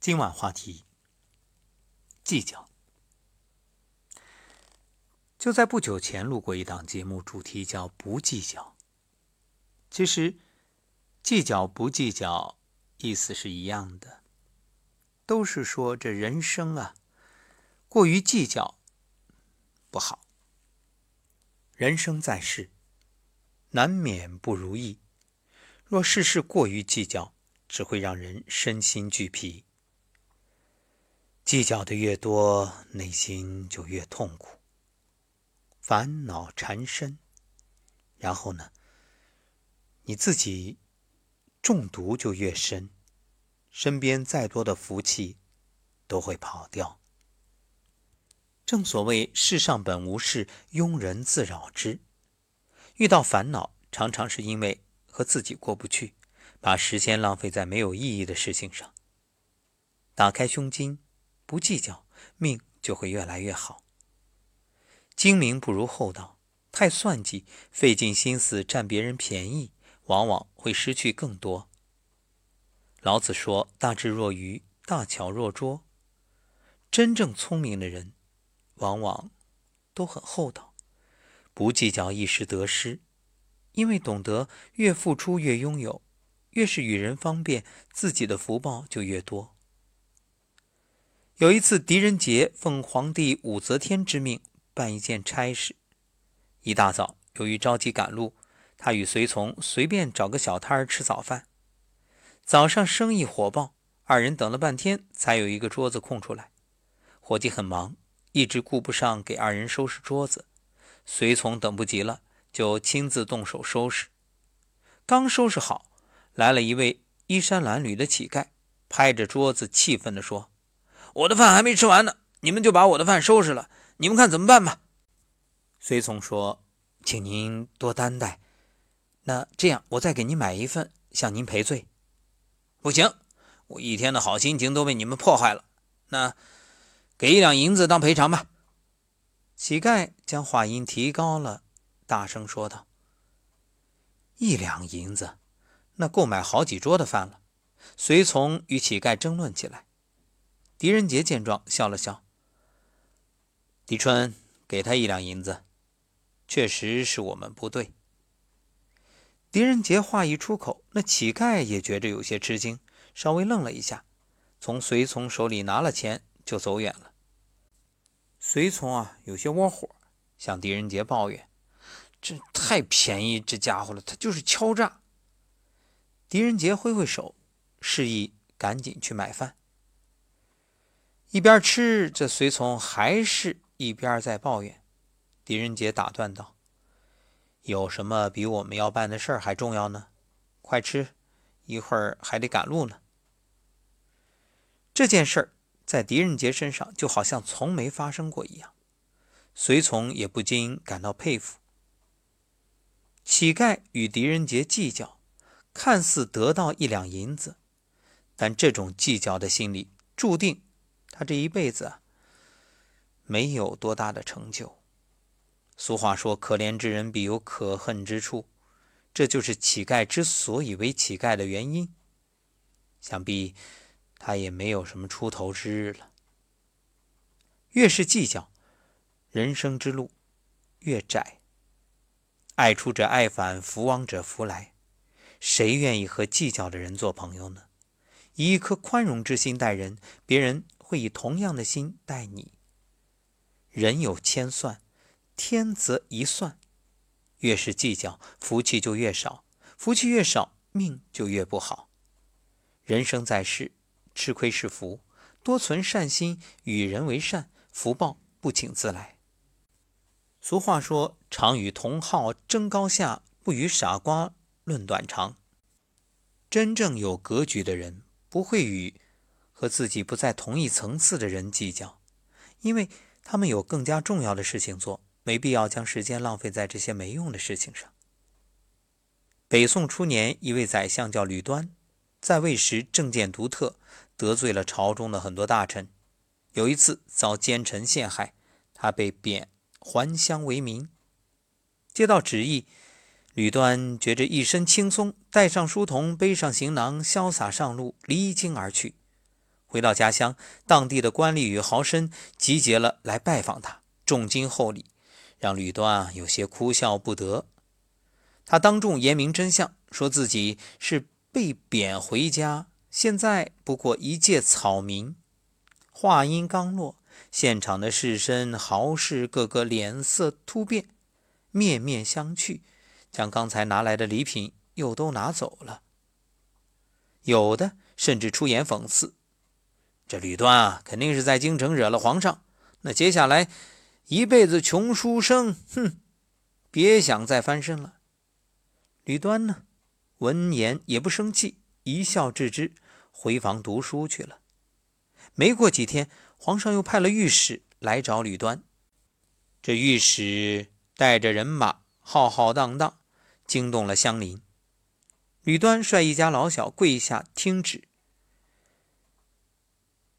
今晚话题：计较。就在不久前录过一档节目，主题叫“不计较”。其实，计较不计较，意思是一样的，都是说这人生啊，过于计较不好。人生在世，难免不如意。若事事过于计较，只会让人身心俱疲。计较的越多，内心就越痛苦，烦恼缠身。然后呢，你自己中毒就越深，身边再多的福气都会跑掉。正所谓世上本无事，庸人自扰之。遇到烦恼，常常是因为和自己过不去，把时间浪费在没有意义的事情上。打开胸襟。不计较，命就会越来越好。精明不如厚道，太算计，费尽心思占别人便宜，往往会失去更多。老子说：“大智若愚，大巧若拙。”真正聪明的人，往往都很厚道，不计较一时得失，因为懂得越付出越拥有，越是与人方便，自己的福报就越多。有一次，狄仁杰奉皇帝武则天之命办一件差事。一大早，由于着急赶路，他与随从随便找个小摊儿吃早饭。早上生意火爆，二人等了半天才有一个桌子空出来。伙计很忙，一直顾不上给二人收拾桌子。随从等不及了，就亲自动手收拾。刚收拾好，来了一位衣衫褴褛的乞丐，拍着桌子气愤地说。我的饭还没吃完呢，你们就把我的饭收拾了，你们看怎么办吧？随从说：“请您多担待。那这样，我再给您买一份，向您赔罪。”不行，我一天的好心情都被你们破坏了。那给一两银子当赔偿吧。乞丐将话音提高了，大声说道：“一两银子，那够买好几桌的饭了。”随从与乞丐争论起来。狄仁杰见状，笑了笑。狄春，给他一两银子，确实是我们不对。狄仁杰话一出口，那乞丐也觉着有些吃惊，稍微愣了一下，从随从手里拿了钱就走远了。随从啊，有些窝火，向狄仁杰抱怨：“这太便宜这家伙了，他就是敲诈。”狄仁杰挥挥手，示意赶紧去买饭。一边吃，这随从还是一边在抱怨。狄仁杰打断道：“有什么比我们要办的事儿还重要呢？快吃，一会儿还得赶路呢。”这件事儿在狄仁杰身上就好像从没发生过一样，随从也不禁感到佩服。乞丐与狄仁杰计较，看似得到一两银子，但这种计较的心理注定。他这一辈子没有多大的成就。俗话说：“可怜之人必有可恨之处。”这就是乞丐之所以为乞丐的原因。想必他也没有什么出头之日了。越是计较，人生之路越窄。爱出者爱返，福往者福来。谁愿意和计较的人做朋友呢？以一颗宽容之心待人，别人。会以同样的心待你。人有千算，天则一算。越是计较，福气就越少；福气越少，命就越不好。人生在世，吃亏是福，多存善心，与人为善，福报不请自来。俗话说：“常与同好争高下，不与傻瓜论短长。”真正有格局的人，不会与。和自己不在同一层次的人计较，因为他们有更加重要的事情做，没必要将时间浪费在这些没用的事情上。北宋初年，一位宰相叫吕端，在位时政见独特，得罪了朝中的很多大臣。有一次遭奸臣陷害，他被贬还乡为民。接到旨意，吕端觉着一身轻松，带上书童，背上行囊，潇洒上路，离京而去。回到家乡，当地的官吏与豪绅集结了来拜访他，重金厚礼，让吕端啊有些哭笑不得。他当众言明真相，说自己是被贬回家，现在不过一介草民。话音刚落，现场的士绅豪士个个脸色突变，面面相觑，将刚才拿来的礼品又都拿走了。有的甚至出言讽刺。这吕端啊，肯定是在京城惹了皇上。那接下来一辈子穷书生，哼，别想再翻身了。吕端呢，闻言也不生气，一笑置之，回房读书去了。没过几天，皇上又派了御史来找吕端。这御史带着人马，浩浩荡荡，惊动了乡邻。吕端率一家老小跪下听旨。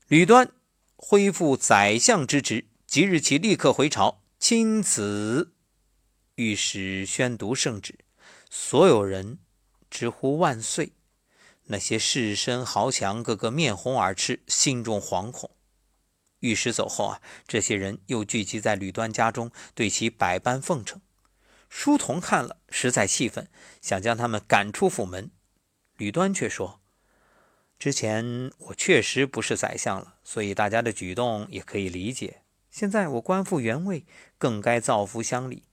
吕端恢复宰相之职，即日起立刻回朝。钦此。御史宣读圣旨，所有人直呼万岁。那些士绅豪强个个面红耳赤，心中惶恐。御史走后啊，这些人又聚集在吕端家中，对其百般奉承。书童看了，实在气愤，想将他们赶出府门。吕端却说。之前我确实不是宰相了，所以大家的举动也可以理解。现在我官复原位，更该造福乡里，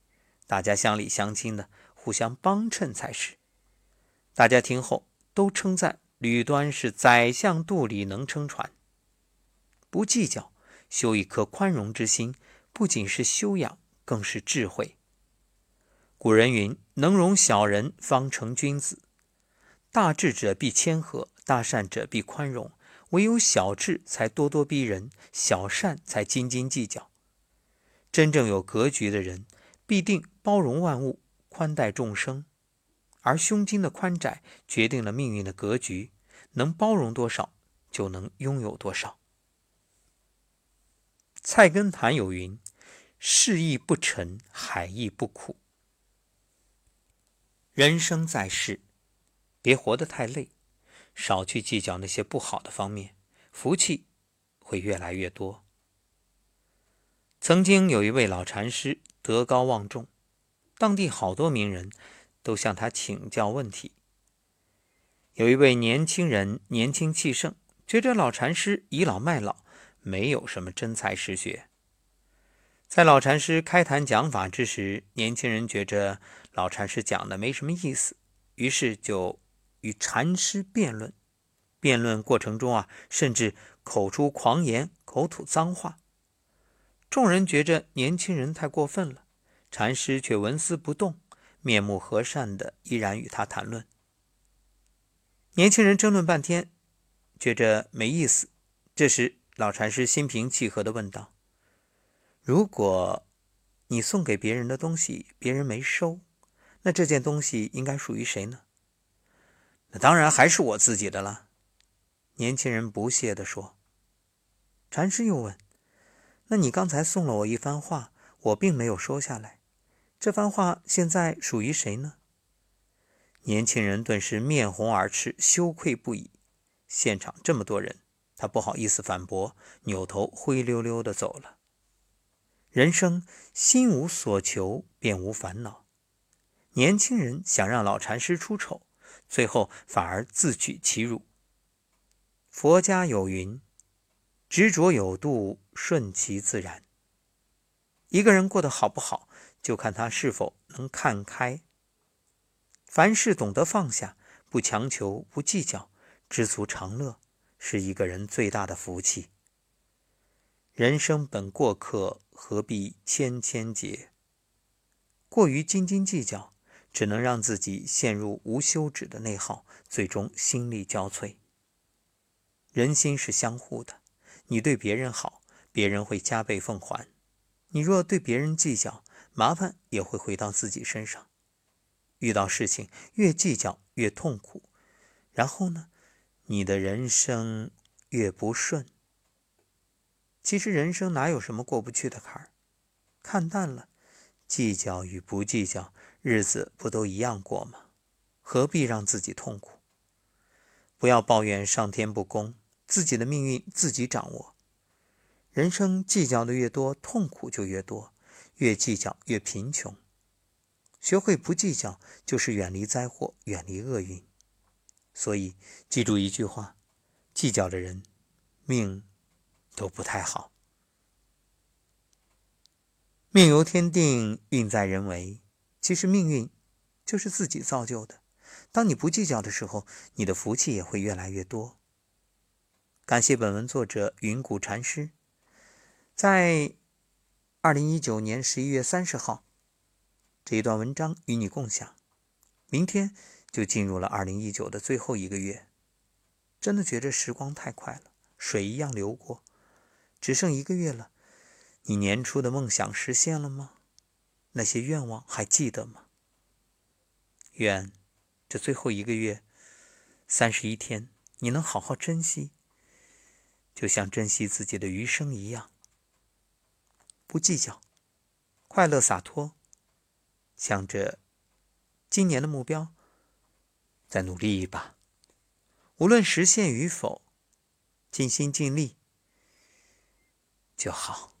大家乡里乡亲的互相帮衬才是。大家听后都称赞吕端是宰相肚里能撑船，不计较，修一颗宽容之心，不仅是修养，更是智慧。古人云：“能容小人，方成君子。”大智者必谦和。大善者必宽容，唯有小智才咄咄逼人，小善才斤斤计较。真正有格局的人，必定包容万物，宽待众生。而胸襟的宽窄，决定了命运的格局。能包容多少，就能拥有多少。菜根谭有云：“事亦不沉，海亦不苦。”人生在世，别活得太累。少去计较那些不好的方面，福气会越来越多。曾经有一位老禅师德高望重，当地好多名人都向他请教问题。有一位年轻人年轻气盛，觉着老禅师倚老卖老，没有什么真才实学。在老禅师开坛讲法之时，年轻人觉着老禅师讲的没什么意思，于是就。与禅师辩论，辩论过程中啊，甚至口出狂言，口吐脏话。众人觉着年轻人太过分了，禅师却纹丝不动，面目和善的依然与他谈论。年轻人争论半天，觉着没意思。这时，老禅师心平气和的问道：“如果你送给别人的东西，别人没收，那这件东西应该属于谁呢？”那当然还是我自己的了，年轻人不屑地说。禅师又问：“那你刚才送了我一番话，我并没有收下来，这番话现在属于谁呢？”年轻人顿时面红耳赤，羞愧不已。现场这么多人，他不好意思反驳，扭头灰溜溜地走了。人生心无所求，便无烦恼。年轻人想让老禅师出丑。最后反而自取其辱。佛家有云：“执着有度，顺其自然。”一个人过得好不好，就看他是否能看开。凡事懂得放下，不强求，不计较，知足常乐，是一个人最大的福气。人生本过客，何必千千结？过于斤斤计较。只能让自己陷入无休止的内耗，最终心力交瘁。人心是相互的，你对别人好，别人会加倍奉还；你若对别人计较，麻烦也会回到自己身上。遇到事情越计较越痛苦，然后呢，你的人生越不顺。其实人生哪有什么过不去的坎儿？看淡了，计较与不计较。日子不都一样过吗？何必让自己痛苦？不要抱怨上天不公，自己的命运自己掌握。人生计较的越多，痛苦就越多；越计较越贫穷。学会不计较，就是远离灾祸，远离厄运。所以，记住一句话：计较的人，命都不太好。命由天定，运在人为。其实，命运就是自己造就的。当你不计较的时候，你的福气也会越来越多。感谢本文作者云谷禅师，在二零一九年十一月三十号这一段文章与你共享。明天就进入了二零一九的最后一个月，真的觉着时光太快了，水一样流过，只剩一个月了。你年初的梦想实现了吗？那些愿望还记得吗？愿这最后一个月，三十一天，你能好好珍惜，就像珍惜自己的余生一样，不计较，快乐洒脱，向着今年的目标再努力一把，无论实现与否，尽心尽力就好。